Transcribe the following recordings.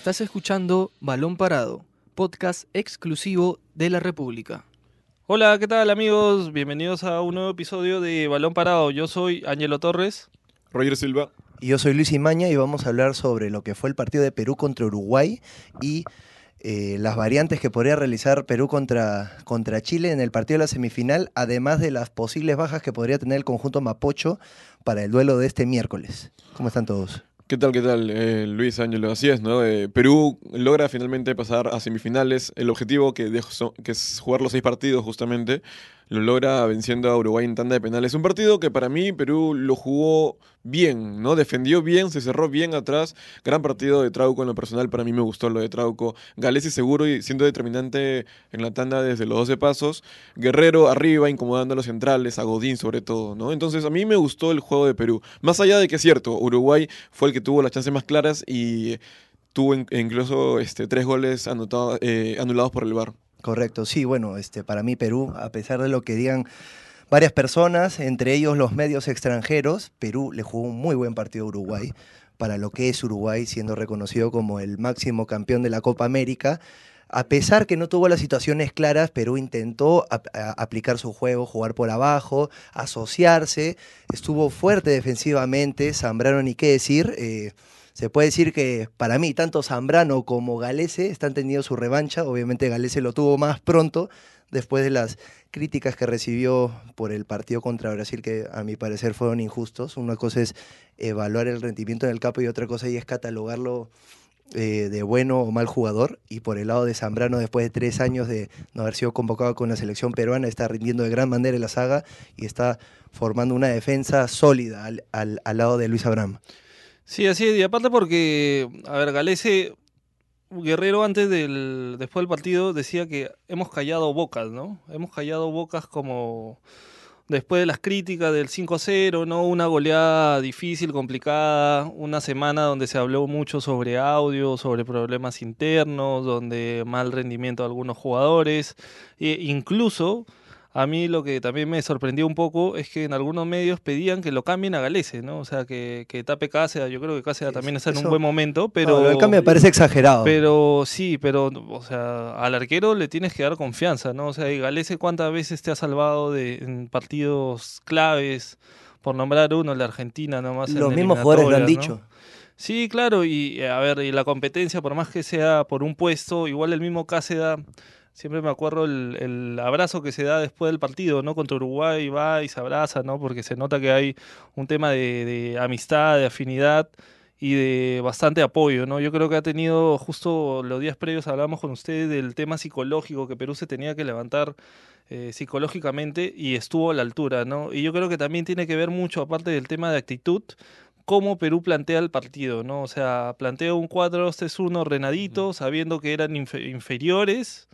Estás escuchando Balón Parado, podcast exclusivo de la República. Hola, ¿qué tal amigos? Bienvenidos a un nuevo episodio de Balón Parado. Yo soy Ángelo Torres. Roger Silva. Y yo soy Luis Imaña y vamos a hablar sobre lo que fue el partido de Perú contra Uruguay y eh, las variantes que podría realizar Perú contra, contra Chile en el partido de la semifinal, además de las posibles bajas que podría tener el conjunto Mapocho para el duelo de este miércoles. ¿Cómo están todos? ¿Qué tal, qué tal, eh, Luis Ángelo? Así es, ¿no? Eh, Perú logra finalmente pasar a semifinales. El objetivo, que, que es jugar los seis partidos justamente, lo logra venciendo a Uruguay en tanda de penales. Un partido que para mí Perú lo jugó bien, ¿no? Defendió bien, se cerró bien atrás. Gran partido de Trauco en lo personal, para mí me gustó lo de Trauco. Galesi seguro y siendo determinante en la tanda desde los 12 pasos. Guerrero arriba, incomodando a los centrales, a Godín sobre todo, ¿no? Entonces a mí me gustó el juego de Perú. Más allá de que es cierto, Uruguay fue el que tuvo las chances más claras y tuvo incluso este, tres goles anotados, eh, anulados por el VAR. Correcto, sí, bueno, este, para mí Perú, a pesar de lo que digan varias personas, entre ellos los medios extranjeros, Perú le jugó un muy buen partido a Uruguay, para lo que es Uruguay, siendo reconocido como el máximo campeón de la Copa América. A pesar que no tuvo las situaciones claras, Perú intentó aplicar su juego, jugar por abajo, asociarse, estuvo fuerte defensivamente, Zambrano ni qué decir. Eh, se puede decir que para mí, tanto Zambrano como Galese están teniendo su revancha. Obviamente Galese lo tuvo más pronto después de las críticas que recibió por el partido contra Brasil, que a mi parecer fueron injustos. Una cosa es evaluar el rendimiento en el campo y otra cosa es catalogarlo eh, de bueno o mal jugador. Y por el lado de Zambrano, después de tres años de no haber sido convocado con la selección peruana, está rindiendo de gran manera en la saga y está formando una defensa sólida al, al, al lado de Luis Abraham. Sí, así es. Y aparte porque, a ver, Galese, Guerrero antes del, después del partido decía que hemos callado bocas, ¿no? Hemos callado bocas como después de las críticas del 5-0, ¿no? Una goleada difícil, complicada, una semana donde se habló mucho sobre audio, sobre problemas internos, donde mal rendimiento de algunos jugadores, e incluso a mí lo que también me sorprendió un poco es que en algunos medios pedían que lo cambien a Galese, ¿no? O sea, que, que tape Cáceres. Yo creo que Cáceres también está en un buen momento, pero... el cambio me parece exagerado. Pero sí, pero, o sea, al arquero le tienes que dar confianza, ¿no? O sea, y Galese cuántas veces te ha salvado de, en partidos claves, por nombrar uno, la Argentina nomás. Los mismos jugadores lo han dicho. Sí, claro, y a ver, y la competencia, por más que sea por un puesto, igual el mismo Cáceres Siempre me acuerdo el, abrazo que se da después del partido, ¿no? Contra Uruguay va y se abraza, ¿no? Porque se nota que hay un tema de, amistad, de afinidad y de bastante apoyo, ¿no? Yo creo que ha tenido, justo los días previos hablamos con ustedes del tema psicológico, que Perú se tenía que levantar eh, psicológicamente y estuvo a la altura, ¿no? Y yo creo que también tiene que ver mucho, aparte del tema de actitud, cómo Perú plantea el partido, ¿no? O sea, plantea un 4-2-3-1 renadito, sabiendo que eran inferiores,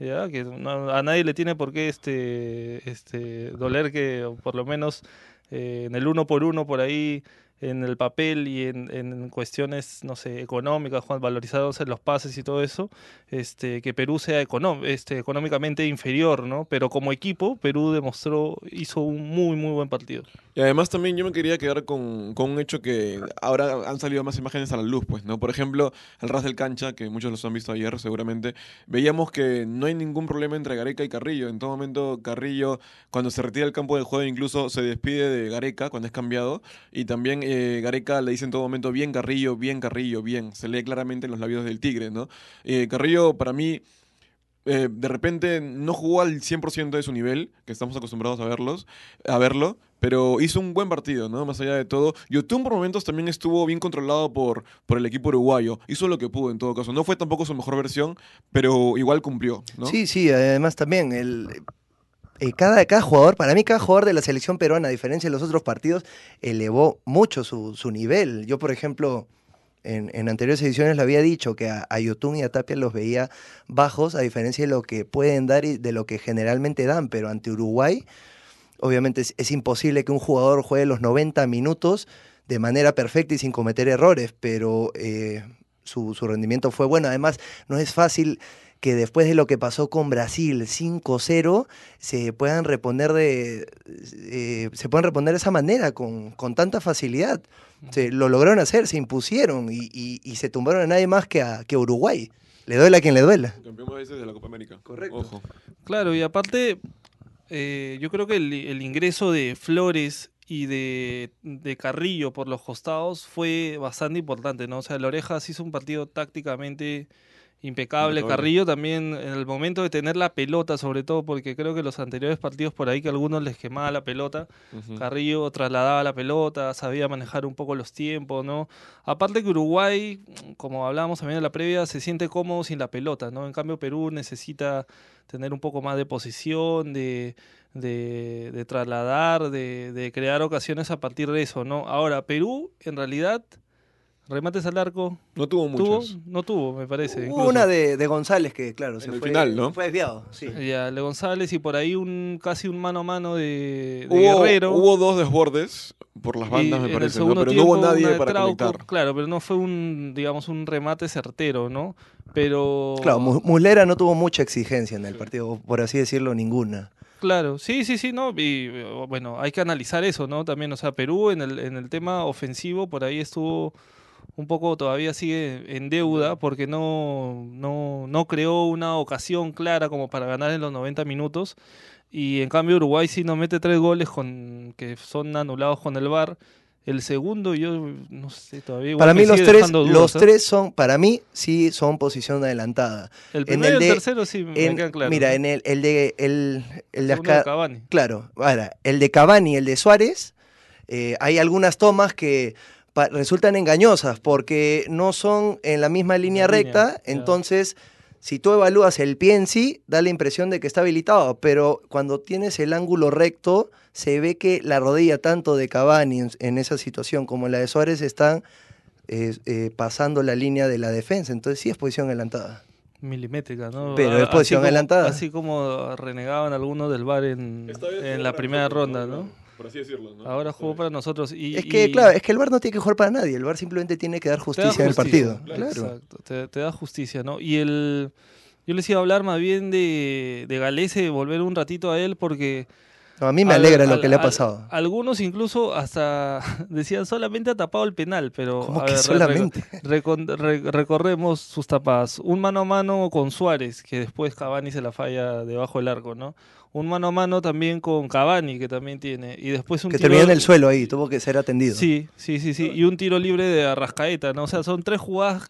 que a nadie le tiene por qué este, este doler que por lo menos eh, en el uno por uno por ahí en el papel y en, en cuestiones, no sé, económicas, valorizados los pases y todo eso, este, que Perú sea este, económicamente inferior, ¿no? Pero como equipo, Perú demostró, hizo un muy, muy buen partido. Y además también yo me quería quedar con, con, un hecho que ahora han salido más imágenes a la luz, pues, ¿no? Por ejemplo, el ras del cancha, que muchos los han visto ayer seguramente, veíamos que no hay ningún problema entre Gareca y Carrillo. En todo momento Carrillo, cuando se retira del campo del juego, incluso se despide de Gareca cuando es cambiado. Y también eh, Gareca le dice en todo momento, bien Carrillo, bien Carrillo, bien. Se lee claramente en los labios del Tigre, ¿no? Eh, Carrillo, para mí, eh, de repente no jugó al 100% de su nivel, que estamos acostumbrados a, verlos, a verlo, pero hizo un buen partido, ¿no? Más allá de todo. Yotun por momentos también estuvo bien controlado por, por el equipo uruguayo. Hizo lo que pudo en todo caso. No fue tampoco su mejor versión, pero igual cumplió, ¿no? Sí, sí, además también el eh, cada, cada jugador, para mí cada jugador de la selección peruana, a diferencia de los otros partidos, elevó mucho su, nivel. Yo, por ejemplo, en, anteriores ediciones lo había dicho que a, Yotun y a Tapia los veía bajos, a diferencia de lo que pueden dar y de lo que generalmente dan, pero ante Uruguay, obviamente es, imposible que un jugador juegue los 90 minutos de manera perfecta y sin cometer errores, pero eh, su, su rendimiento fue bueno. Además, no es fácil que después de lo que pasó con Brasil 5-0 se puedan reponer de eh, se puedan reponer de esa manera con, con, tanta facilidad Se, lo lograron hacer, se impusieron y, y- y se tumbaron a nadie más que a, que a Uruguay. Le duela a quien le duela. Campeón más veces de la Copa América. Correcto. Ojo. Claro, y aparte, eh, yo creo que el, el ingreso de Flores y de, de Carrillo por los costados fue bastante importante, ¿no? O sea, Lorejas hizo un partido tácticamente impecable. Carrillo también en el momento de tener la pelota, sobre todo porque creo que los anteriores partidos por ahí que a algunos les quemaba la pelota. Carrillo trasladaba la pelota, sabía manejar un poco los tiempos, ¿no? Aparte que Uruguay, como hablábamos también en la previa, se siente cómodo sin la pelota, ¿no? En cambio Perú necesita tener un poco más de posición, de, de, de trasladar, de, de crear ocasiones a partir de eso, ¿no? Ahora, Perú, en realidad, remates al arco, No tuvo tuvo, muchos. no tuvo, me parece. Hubo incluso. una de, de González que, claro, se En el fue, final, ¿no? fue desviado. Sí. Ya, Le González y por ahí un casi un mano a mano de, de Hubo, Guerrero. hubo dos desbordes por las bandas, me parece, ¿no? pero no hubo nadie de para Trauco, conectar. Claro, pero no fue un, digamos, un remate certero, ¿no? Pero... Claro, Mu- Muslera no tuvo mucha exigencia en el partido, por así decirlo, ninguna. Claro, sí, sí, sí, ¿no? Y bueno, hay que analizar eso, ¿no? También, o sea, Perú en el, en el tema ofensivo por ahí estuvo un poco, todavía sigue en deuda porque no, no, no creó una ocasión clara como para ganar en los 90 minutos. Y en cambio Uruguay sí nos mete tres goles con, que son anulados con el VAR. El segundo, yo no sé, todavía Para mí los tres, dudas, los ¿eh? tres son, para mí sí son posición adelantada. El primero y el tercero sí me En- quedan claros. mira, en el, el de el, el de Cavani. Claro, ahora, el de Cavani y el de Suárez, eh, hay algunas tomas que resultan engañosas porque no son en la misma línea recta, entonces si tú evalúas el pie en sí, da la impresión de que está habilitado, pero cuando tienes el ángulo recto, se ve que la rodilla tanto de Cavani en, en esa situación como la de Suárez están eh, eh, pasando la línea de la defensa, entonces sí es posición adelantada. milimétrica, ¿no? Pero es posición así como- adelantada. Así como renegaban algunos del bar en, en la primera ronda, ¿no? Por así decirlo, ¿no? Ahora jugó para nosotros. Y, Es que, y claro, es que el VAR no tiene que jugar para nadie, el VAR simplemente tiene que dar da justicia en el justicia, partido. Claro. Exacto, te, te da justicia, ¿no? Y el... Yo les iba a hablar más bien de, de Galese, volver un ratito a él, porque... No, a mí me al- alegra lo al- que le ha al- pasado. Algunos incluso hasta decían solamente ha tapado el penal, pero... ¿Cómo a que ver, solamente? recon- re- recorremos sus tapadas. Un mano a mano con Suárez, que después Cavani se la falla debajo del arco, ¿no? Un mano a mano también con Cavani, que también tiene. Y después un Que tiro- terminó en el suelo ahí, tuvo que ser atendido. Sí, sí, sí, sí. Y un tiro libre de Arrascaeta, ¿no? O sea, son tres jugadas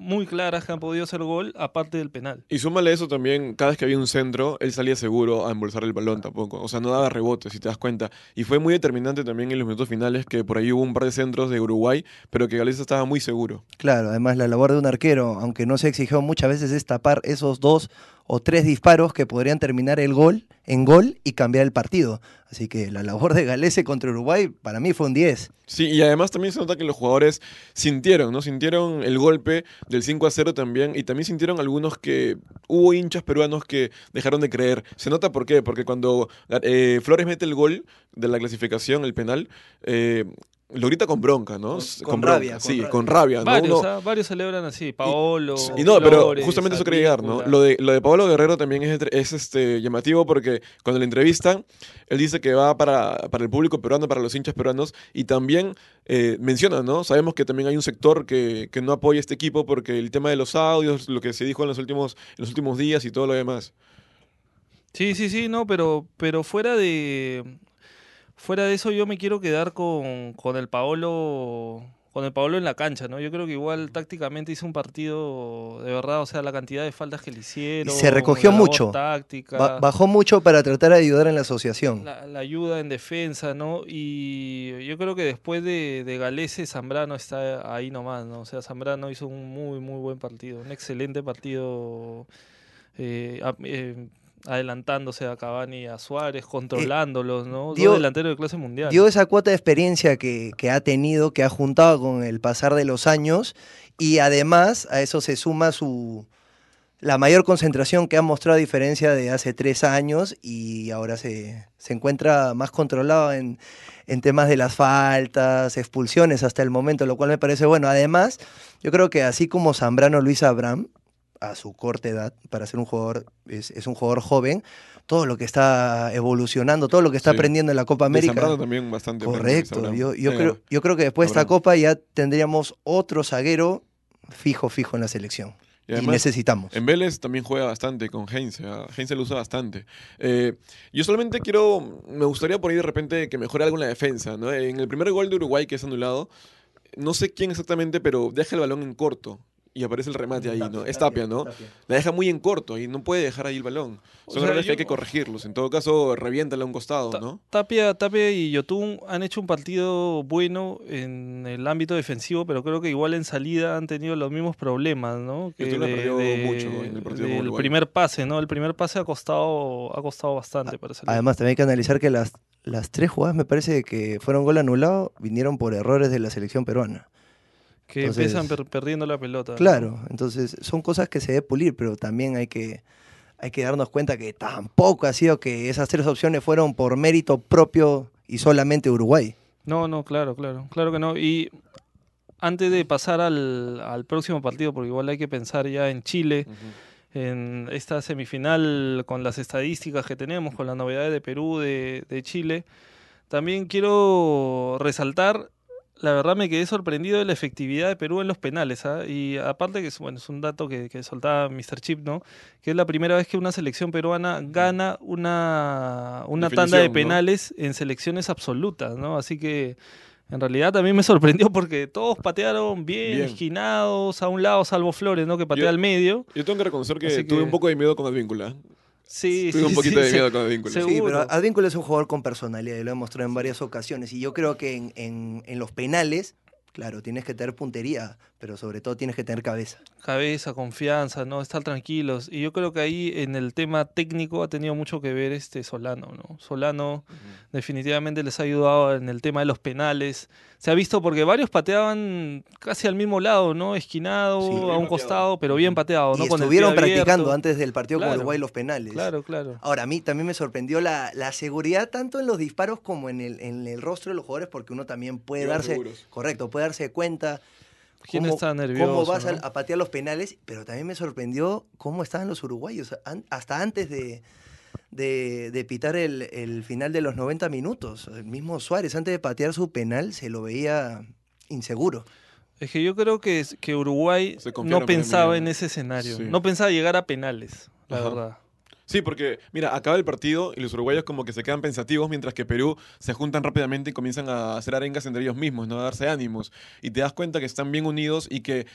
muy claras que han podido hacer gol, aparte del penal. Y súmale eso también, cada vez que había un centro, él salía seguro a embolsar el balón tampoco. O sea, no daba rebotes, si te das cuenta. Y fue muy determinante también en los minutos finales, que por ahí hubo un par de centros de Uruguay, pero que Galicia estaba muy seguro. Claro, además la labor de un arquero, aunque no se exigió muchas veces, es tapar esos dos o tres disparos que podrían terminar el gol en gol y cambiar el partido. Así que la labor de Galese contra Uruguay para mí fue un 10. Sí, y además también se nota que los jugadores sintieron, ¿no? Sintieron el golpe del 5 a 0 también, y también sintieron algunos que hubo hinchas peruanos que dejaron de creer. Se nota por qué, porque cuando eh, Flores mete el gol de la clasificación, el penal, eh, lo grita con bronca, ¿no? Con- con bronca, rabia, con sí, rabia. con rabia, ¿no? Varios, Uno- ¿ah? varios celebran así. Paolo. Y no, pero justamente eso quería llegar, ¿no? Lo de, lo de Pablo Guerrero también es, es, este, llamativo porque cuando le entrevistan, él dice que va para, para el público peruano, para los hinchas peruanos, y también eh, menciona, ¿no? Sabemos que también hay un sector que, que no apoya este equipo porque el tema de los audios, lo que se dijo en los últimos, en los últimos días y todo lo demás. Sí, sí, sí, no, pero, pero fuera de fuera de eso yo me quiero quedar con, con el Paolo con el Paolo en la cancha, ¿no? Yo creo que igual tácticamente hizo un partido de verdad, o sea, la cantidad de faltas que le hicieron, se recogió mucho. táctica, bajó mucho para tratar de ayudar en la asociación. la, la ayuda en defensa, ¿no? Y yo creo que después de, de Galese, Zambrano está ahí nomás, ¿no? O sea, Zambrano hizo un muy, muy buen partido, un excelente partido, eh, eh, adelantándose a Cavani y a Suárez, controlándolos, ¿no? dio- Dos delanteros de clase mundial. Dio esa cuota de experiencia que, que ha tenido, que ha juntado con el pasar de los años y además a eso se suma su la mayor concentración que ha mostrado a diferencia de hace tres años y ahora se, se encuentra más controlado en, en temas de las faltas, expulsiones hasta el momento, lo cual me parece bueno. Además, yo creo que así como Zambrano Luis Abraham, a su corta edad, para ser un jugador, es, es un jugador joven, todo lo que está evolucionando, todo lo que está Sí. aprendiendo en la Copa América. Zambrano también bastante. Correcto, yo, yo, creo, yo creo que después de esta. Copa ya tendríamos otro zaguero fijo, fijo en la selección. Y necesitamos. En Vélez también juega bastante con Heinze. a Heinze lo usa bastante. Eh, yo solamente quiero. Me gustaría por ahí de repente que mejore algo en la defensa. ¿no? En el primer gol de Uruguay que es anulado, no sé quién exactamente, pero deja el balón en corto. Y aparece el remate ahí, ¿no? Es Tapia, ¿no? La deja muy en corto y no puede dejar ahí el balón. O Son sea, errores que hay que corregirlos. En todo caso, reviéntala a un costado, Ta- ¿no? Tapia, Tapia y Yotun han hecho un partido bueno en el ámbito defensivo, pero creo que igual en salida han tenido los mismos problemas, ¿no? Que Yotun perdió mucho en el partido del Uruguay. primer pase, ¿no? El primer pase ha costado, ha costado bastante para salir. Además, también hay que analizar que las, las tres jugadas, me parece que fueron gol anulado, vinieron por errores de la selección peruana. Que entonces- empiezan per- perdiendo la pelota. Claro, entonces son cosas que se debe pulir, pero también hay que, hay que darnos cuenta que tampoco ha sido que esas tres opciones fueron por mérito propio y solamente Uruguay. No, no, claro, claro, claro que no. Y antes de pasar al, al próximo partido, porque igual hay que pensar ya en Chile, en esta semifinal con las estadísticas que tenemos, con las novedades de Perú, de, de Chile, también quiero resaltar, la verdad me quedé sorprendido de la efectividad de Perú en los penales, ¿ah? y aparte que es, bueno, es un dato que, que soltaba Mr. Chip, ¿no? que es la primera vez que una selección peruana gana una, una tanda de penales en selecciones absolutas, ¿no? Así que en realidad también me sorprendió porque todos patearon bien, Bien. esquinados, a un lado, salvo Flores, ¿no? Que patea Yo- al medio. Yo tengo que reconocer que, Así tuve que- un poco de miedo con Advíncula. Sí, Tuve sí, un poquito sí, de sí. miedo con Advíncula. Seguro. Sí, pero Advíncula es un jugador con personalidad y lo he demostrado en varias ocasiones. Y yo creo que en, en- en los penales, claro, tienes que tener puntería, pero sobre todo tienes que tener cabeza. Cabeza, confianza, ¿no? Estar tranquilos. Y yo creo que ahí en el tema técnico ha tenido mucho que ver este Solano, ¿no? Solano definitivamente les ha ayudado en el tema de los penales. Se ha visto porque varios pateaban casi al mismo lado, ¿no? Esquinado, Sí, a un pateado. costado, pero bien pateado, ¿no? y Con el estuvieron abierto. practicando antes del partido Claro. con Uruguay los penales. Claro, claro. Ahora, a mí también me sorprendió la, la seguridad tanto en los disparos como en el, en el rostro de los jugadores, porque uno también puede darse, seguros. correcto, puede darse cuenta ¿Quién cómo, está nervioso? cómo vas a, no? a patear los penales, pero también me sorprendió cómo estaban los uruguayos, an- hasta antes de, de, de pitar el, el final de los 90 minutos. El mismo Suárez, antes de patear su penal, se lo veía inseguro. Es que yo creo que, Uruguay no pensaba en ese escenario. Sí. No pensaba llegar a penales, la Ajá. verdad. Sí, porque, mira, acaba el partido y los uruguayos como que se quedan pensativos, mientras que Perú se juntan rápidamente y comienzan a hacer arengas entre ellos mismos, ¿no? A darse ánimos. Y te das cuenta que están bien unidos y que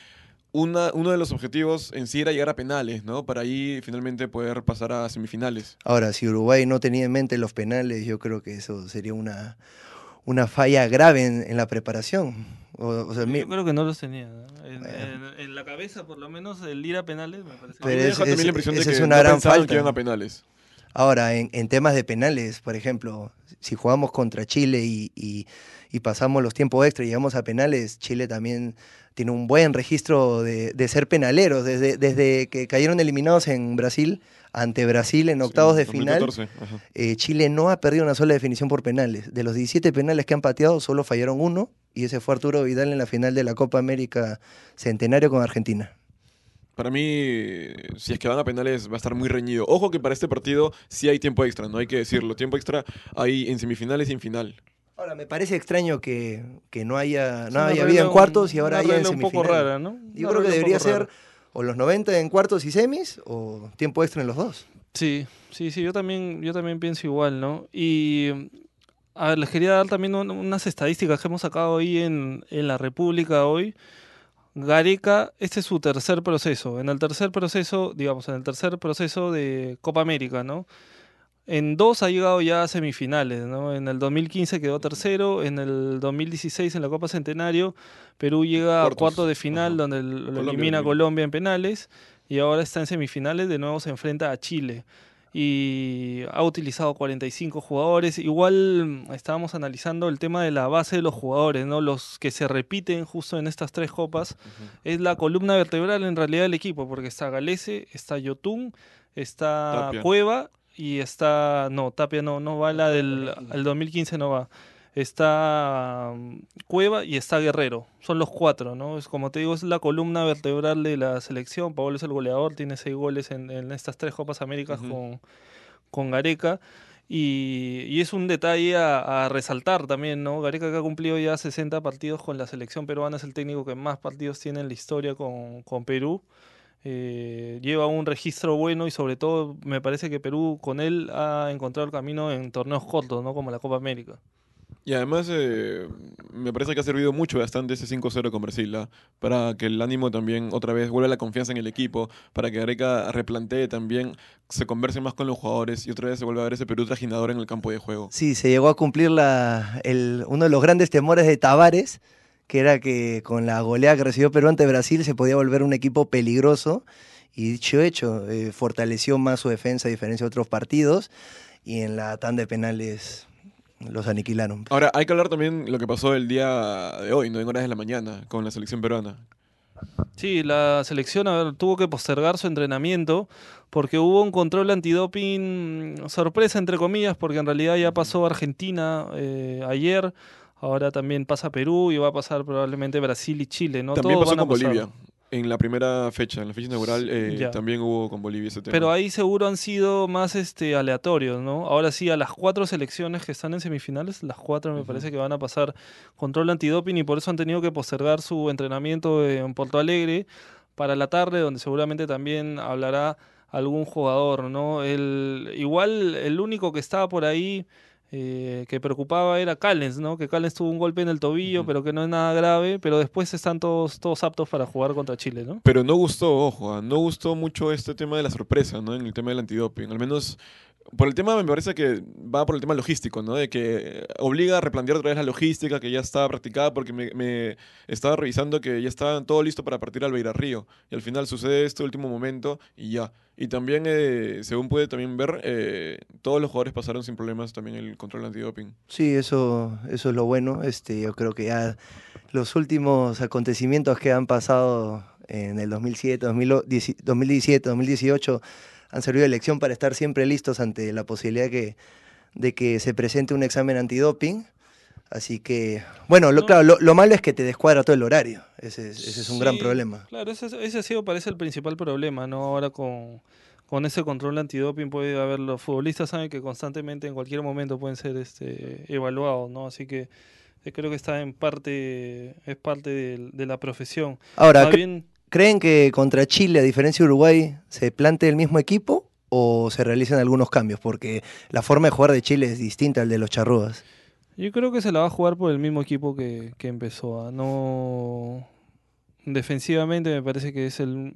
una, uno de los objetivos en sí era llegar a penales, ¿no? Para ahí finalmente poder pasar a semifinales. Ahora, si Uruguay no tenía en mente los penales, yo creo que eso sería una, una falla grave en, en la preparación. O, o sea, mi- Yo creo que no los tenía. ¿no? En, Bueno. en- en la cabeza, por lo menos, el ir a penales me parece. Me es- deja también es- la impresión de esa que es una no gran falta. que iban a penales. Ahora, en, en temas de penales, por ejemplo, si jugamos contra Chile y, y- y pasamos los tiempos extra y llegamos a penales, Chile también tiene un buen registro de, de ser penaleros. Desde, desde que cayeron eliminados en Brasil, ante Brasil en octavos Sí, de final, 2014, ajá. eh, Chile no ha perdido una sola definición por penales. De los 17 penales que han pateado, solo fallaron uno, y ese fue Arturo Vidal en la final de la Copa América Centenario con Argentina. Para mí, si es que van a penales, va a estar muy reñido. Ojo que para este partido sí hay tiempo extra, no hay que decirlo. Tiempo extra hay en semifinales y en final. Ahora, me parece extraño que, que no haya, no haya habido en cuartos y ahora haya en regla un poco semifinales. rara, ¿no? Yo Una creo que debería ser rara. O los 90 en cuartos y semis o tiempo extra en los dos. Sí, sí, sí, yo también, yo también pienso igual, ¿no? Y a ver, les quería dar también un- unas estadísticas que hemos sacado ahí en, en la República hoy. Gareca, este es su tercer proceso. En el tercer proceso, digamos, en el tercer proceso de Copa América, ¿no? En dos ha llegado ya a semifinales, ¿no? En el 2015 quedó tercero, en el 2016 en la Copa Centenario, Perú llega a cuartos de final Ajá. donde lo Colombia elimina. Colombia en penales y ahora está en semifinales, de nuevo se enfrenta a Chile y ha utilizado 45 jugadores. Igual estábamos analizando el tema de la base de los jugadores, ¿no? Los que se repiten justo en estas tres copas. Es la columna vertebral en realidad del equipo, porque está Galese, está Yotun, está Tapia. Cueva y está... No, Tapia no, no va la del el 2015 no va. está mm, Cueva y está Guerrero. Son los cuatro, ¿no? Es como te digo, es la columna vertebral de la selección. Pablo es el goleador, tiene seis goles en, en estas tres Copas Américas con, con Gareca. Y, y es un detalle a, a resaltar también, ¿no? Gareca que ha cumplido ya 60 partidos con la selección peruana, es el técnico que más partidos tiene en la historia con, con Perú. Eh, lleva un registro bueno y sobre todo me parece que Perú con él ha encontrado el camino en torneos cortos, ¿no? Como la Copa América. Y además eh, me parece que ha servido mucho bastante ese 5-0 con Brasil, ¿ah? para que el ánimo también otra vez vuelva la confianza en el equipo, para que Gareca replantee también, se converse más con los jugadores y otra vez se vuelva a ver ese Perú trajinador en el campo de juego. Sí, se llegó a cumplir la, el- uno de los grandes temores de Tavares, que era que con la goleada que recibió Perú ante Brasil se podía volver un equipo peligroso. Y dicho hecho, eh, fortaleció más su defensa a diferencia de otros partidos. Y en la tanda de penales los aniquilaron. Ahora, hay que hablar también lo que pasó el día de hoy, no en horas de la mañana, con la selección peruana. Sí, la selección a ver, tuvo que postergar su entrenamiento porque hubo un control antidoping mm, sorpresa, entre comillas, porque en realidad ya pasó Argentina eh, ayer, ahora también pasa Perú y va a pasar probablemente Brasil y Chile, ¿no? también Todos pasó van a con pasar. Bolivia. En la primera fecha, en la fecha inaugural, eh, Ya. también hubo con Bolivia ese tema. Pero ahí seguro han sido más este, aleatorios, ¿no? Ahora sí, a las cuatro selecciones que están en semifinales, las cuatro me Ujú. parece que van a pasar control antidoping y por eso han tenido que postergar su entrenamiento en Porto Alegre para la tarde, donde seguramente también hablará algún jugador, ¿no? El, igual el único que estaba por ahí eh, que preocupaba era Callens, ¿no? Que Callens tuvo un golpe en el tobillo, pero que no es nada grave, pero después están todos, todos aptos para jugar contra Chile, ¿no? Pero no gustó, ojo, ah, no gustó mucho este tema de la sorpresa, ¿no? En el tema del antidoping. Al menos por el tema, me parece que va por el tema logístico, ¿no? De que obliga a replantear otra vez la logística que ya estaba practicada, porque me, me estaba revisando que ya estaban todo listo para partir al Beira Río. Y al final sucede este último momento y ya. Y también, eh, según puede también ver, eh, todos los jugadores pasaron sin problemas también el control antidoping. Sí, eso, eso es lo bueno. Este, yo creo que ya los últimos acontecimientos que han pasado en el 2007, 2010 2017, 2018 han servido de lección para estar siempre listos ante la posibilidad que, de que se presente un examen antidoping. Así que, bueno, lo, No. claro, lo, lo malo es que te descuadra todo el horario. Ese, es- ese es un gran problema. Claro, ese, ese ha sido, parece, el principal problema, ¿no? Ahora con, con ese control antidoping puede haber, los futbolistas saben que constantemente, en cualquier momento, pueden ser este, evaluados, ¿no? Así que eh, creo que está en parte, es parte de, de la profesión. Ahora, Más bien, ¿creen que contra Chile, a diferencia de Uruguay, se plante el mismo equipo o se realizan algunos cambios? Porque la forma de jugar de Chile es distinta al de los charrúas. yo creo que se la va a jugar por el mismo equipo que, que empezó. ¿ah? No, defensivamente me parece que es el...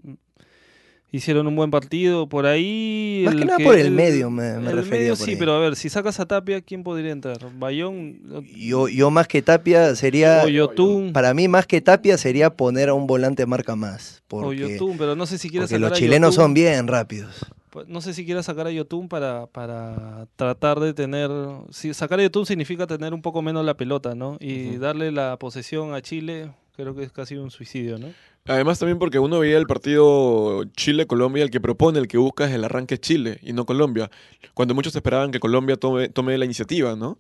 Hicieron un buen partido por ahí. Más que nada por el medio me- me el refería medio por sí, ahí. pero a ver, si sacas a Tapia, ¿quién podría entrar? Bayón, Yo, yo más que Tapia sería, o Yotun, para mí más que Tapia sería poner a un volante marca más. Porque, Yotun, pero no sé si quieres porque los chilenos Yotun, son bien rápidos. pues, No sé si quieras sacar a Yotun para, para tratar de tener. Si, sacar a Yotun significa tener un poco menos la pelota, ¿no? Y Ujú. darle la posesión a Chile, creo que es casi un suicidio, ¿no? Además también porque uno veía el partido Chile-Colombia, el que propone, el que busca es el arranque Chile y no Colombia. Cuando muchos esperaban que Colombia tome, tome la iniciativa, ¿no?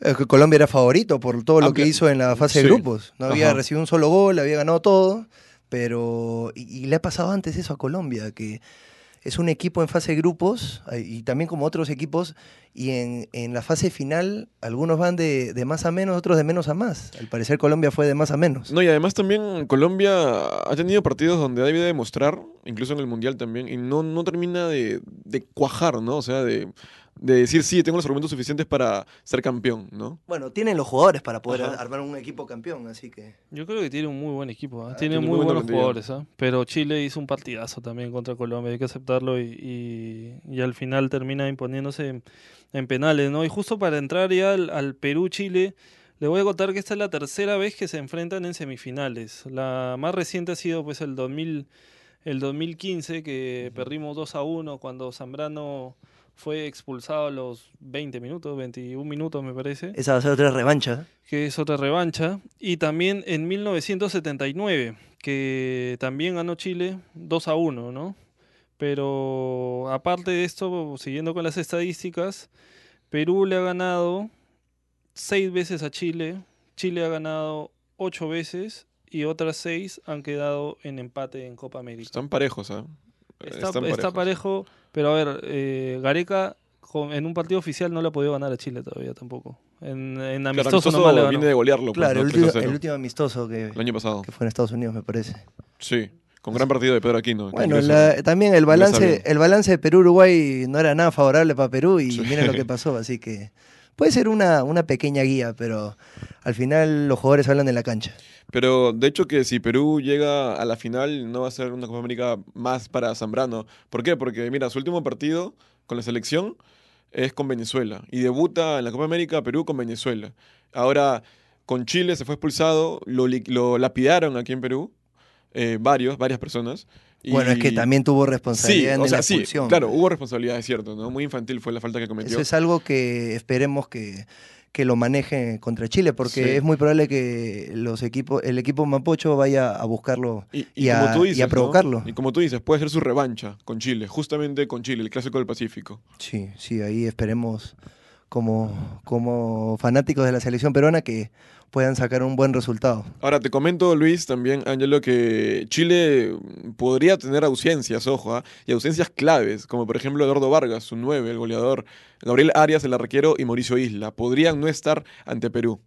Es que Colombia era favorito por todo lo que hizo en la fase de grupos. No había Ajá. recibido un solo gol, había ganado todo. Pero. Y, y le ha pasado antes eso a Colombia, que es un equipo en fase grupos, y también como otros equipos, y en, en la fase final algunos van de, de más a menos, otros de menos a más. Al parecer Colombia fue de más a menos. No, y además también Colombia ha tenido partidos donde ha debido demostrar, incluso en el Mundial también, y no, no termina de, de cuajar, ¿no? O sea, de, de decir, sí, tengo los argumentos suficientes para ser campeón, ¿no? Bueno, tienen los jugadores para poder Ajá. armar un equipo campeón, así que... Yo creo que tiene un muy buen equipo, ¿ah? Ah, tiene, tiene muy buenos jugadores, ¿ah? pero Chile hizo un partidazo también contra Colombia, hay que aceptarlo y, y- y al final termina imponiéndose en, en penales, ¿no? Y justo para entrar ya al, al Perú-Chile, le voy a contar que esta es la tercera vez que se enfrentan en semifinales. La más reciente ha sido pues el 2000, el 2015 que perdimos 2 a 1 cuando Zambrano fue expulsado a los 20 minutos, 21 minutos me parece Esa va a ser otra revancha. que es otra revancha, y también en 1979, que también ganó Chile 2 a 1, ¿no? Pero aparte de esto, siguiendo con las estadísticas, Perú le ha ganado seis veces a Chile. Chile ha ganado ocho veces y otras seis han quedado en empate en Copa América. Están parejos, ¿ah? Está, Están está parejo, pero a ver, eh, Gareca en un partido oficial no le ha podido ganar a Chile todavía tampoco. En, en Claro, amistoso ganó. viene de golearlo pues, Claro, ¿no? el 3 a último, 0, el último amistoso que, el año pasado. que fue en Estados Unidos, me parece. Sí, con gran partido de Pedro Aquino. Bueno, la- también el balance, el balance de Perú-Uruguay no era nada favorable para Perú y Sí. miren lo que pasó, así que puede ser una, una pequeña guía, pero al final los jugadores hablan de la cancha. Pero de hecho que si Perú llega a la final no va a ser una Copa América más para Zambrano. ¿Por qué? Porque mira, su último partido con la selección es con Venezuela y debuta en la Copa América Perú con Venezuela. Ahora con Chile se fue expulsado, lo, lo lapidaron aquí en Perú, eh, varios, varias personas. Y- Bueno, es que también tuvo Sí, responsabilidad en o sea, la sí, expulsión. claro, hubo responsabilidad, es cierto, ¿no? Muy infantil fue la falta que cometió. Eso es algo que esperemos que, que lo maneje contra Chile, porque Sí. es muy probable que los equipos, el equipo Mapocho vaya a buscarlo Y, y a- y a ¿no? provocarlo. Y como tú dices, puede ser su revancha con Chile, justamente con Chile, el clásico del Pacífico. Sí, sí, ahí esperemos como, como fanáticos de la selección peruana que puedan sacar un buen resultado. Ahora te comento, Luis, también, Ángelo, que Chile podría tener ausencias, ojo, ¿ah? y ausencias claves, como por ejemplo Eduardo Vargas, su 9, el goleador, Gabriel Arias, el arquero, y Mauricio Isla. Podrían no estar ante Perú.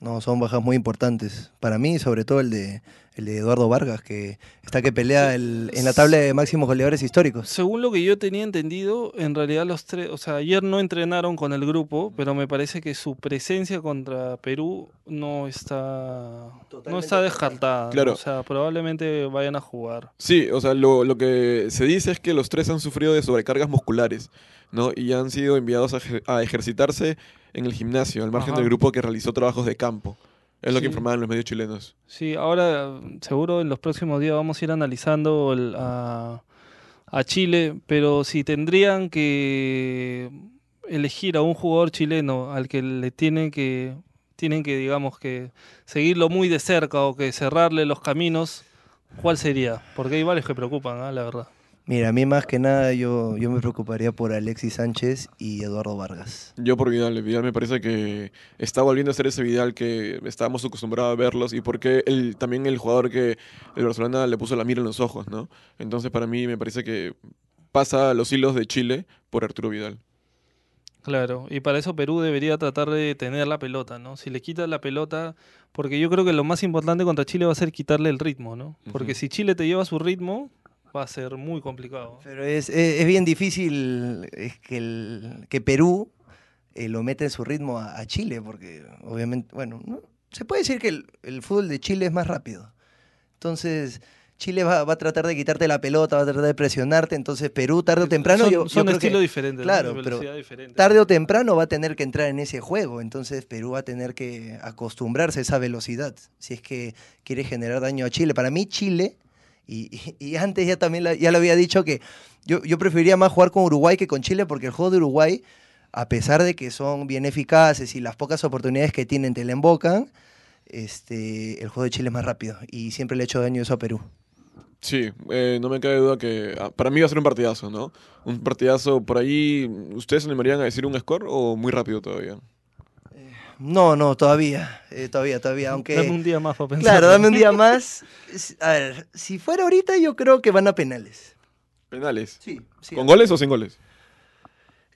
No, son bajas muy importantes. Para mí, sobre todo el de, el de Eduardo Vargas, que está que pelea el- en la tabla de máximos goleadores históricos. Según lo que yo tenía entendido, en realidad los tres, o sea, ayer no entrenaron con el grupo, pero me parece que su presencia contra Perú no está, no Totalmente está descartada. ¿no? Claro. O sea, probablemente vayan a jugar. Sí, o sea, lo, lo que se dice es que los tres han sufrido de sobrecargas musculares, ¿no? Y han sido enviados a, ejer- a ejercitarse en el gimnasio, al margen Ajá. del grupo que realizó trabajos de campo. Es lo que informaban los medios chilenos. Sí, ahora seguro en los próximos días vamos a ir analizando el- a, a Chile, pero si tendrían que elegir a un jugador chileno al que le tienen que tienen que digamos que seguirlo muy de cerca o que cerrarle los caminos, ¿cuál sería? Porque hay varios que preocupan, ¿ah? la verdad. Mira, a mí más que nada yo, yo me preocuparía por Alexis Sánchez y Eduardo Vargas. Yo por Vidal, Vidal me parece que está volviendo a ser ese Vidal que estábamos acostumbrados a verlos y porque él, también el jugador que el Barcelona le puso la mira en los ojos, ¿no? Entonces para mí me parece que pasa los hilos de Chile por Arturo Vidal. Claro, y para eso Perú debería tratar de tener la pelota, ¿no? Si le quitas la pelota, porque yo creo que lo más importante contra Chile va a ser quitarle el ritmo, ¿no? Porque si Chile te lleva su ritmo, va a ser muy complicado. Pero es, es, es bien difícil es que, el- que Perú eh, lo meta en su ritmo a, a Chile, porque obviamente, bueno, ¿no? se puede decir que el, el fútbol de Chile es más rápido. Entonces, Chile va, va a tratar de quitarte la pelota, va a tratar de presionarte, entonces Perú tarde o temprano... son yo- yo son que- estilos diferentes, claro, ¿no? Pero diferente. tarde o temprano va a tener que entrar en ese juego, entonces Perú va a tener que acostumbrarse a esa velocidad, si es que quiere generar daño a Chile. Para mí Chile, y, y- antes ya también la- ya lo había dicho que yo, yo preferiría más jugar con Uruguay que con Chile, porque el juego de Uruguay, a pesar de que son bien eficaces y las pocas oportunidades que tienen te la embocan, este, el juego de Chile es más rápido y siempre le ha hecho daño eso a Perú. Sí, eh, no me cabe duda que ah, para mí va a ser un partidazo, ¿no? Un partidazo por ahí, ¿ustedes se animarían a decir un score o muy rápido todavía? No, no, todavía, eh, todavía, todavía, aunque... Dame un día más para pensar. Claro, dame un día más. A ver, si fuera ahorita, yo creo que van a penales. Penales. Sí, sí. ¿Con goles o sin goles?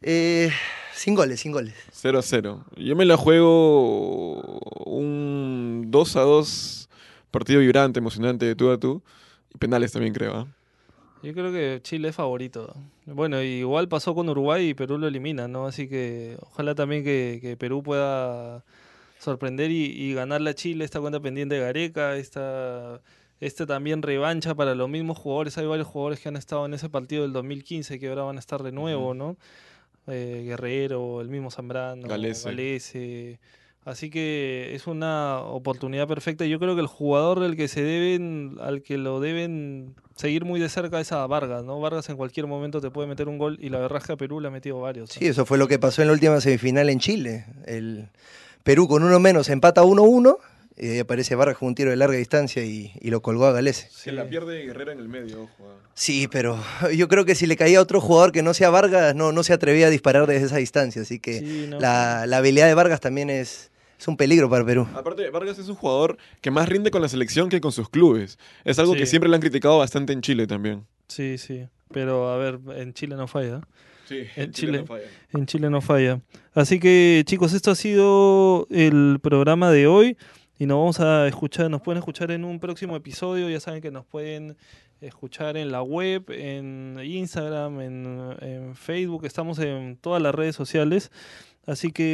Eh, sin goles, sin goles. 0 a 0. Yo me la juego un 2 a 2 partido vibrante, emocionante de tú a tú. Y penales también creo, ¿ah? Yo creo que Chile es favorito. Bueno, igual pasó con Uruguay y Perú lo elimina, ¿no? Así que ojalá también que, que Perú pueda sorprender y, y ganarle a Chile esta cuenta pendiente de Gareca, esta, este también revancha para los mismos jugadores. Hay varios jugadores que han estado en ese partido del 2015 que ahora van a estar de nuevo, ¿no? Eh, Guerrero, el mismo Zambrano, Galese. Galese. Así que es una oportunidad perfecta. Yo creo que el jugador del que se deben, al que lo deben seguir muy de cerca es a Vargas, ¿no? Vargas en cualquier momento te puede meter un gol y la que a Perú le ha metido varios. Sí, eso fue lo que pasó en la última semifinal en Chile. El Perú con uno menos empata 1-1 Y ahí aparece Vargas con un tiro de larga distancia y, y lo colgó a Galese. Se la pierde Guerrera en el medio, ojo. ah. Sí, pero yo creo que si le caía a otro jugador que no sea Vargas, no, no se atrevía a disparar desde esa distancia. Así que Sí, no. la, la habilidad de Vargas también es, es un peligro para Perú. Aparte, Vargas es un jugador que más rinde con la selección que con sus clubes. Es algo Sí. que siempre le han criticado bastante en Chile también. Sí, sí. Pero a ver, en Chile no falla. Sí, En Chile. En Chile no falla. Así que, chicos, esto ha sido el programa de hoy. Y nos vamos a escuchar, nos pueden escuchar en un próximo episodio. Ya saben que nos pueden escuchar en la web, en Instagram, en, en Facebook. Estamos en todas las redes sociales. Así que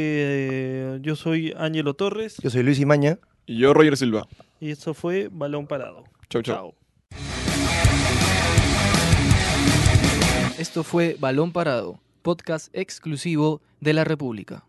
eh, yo soy Ángelo Torres Yo soy Luis Imaña. Y yo, Roger Silva. y esto fue Balón Parado. Chau, chau. Chao. Esto fue Balón Parado, podcast exclusivo de la República.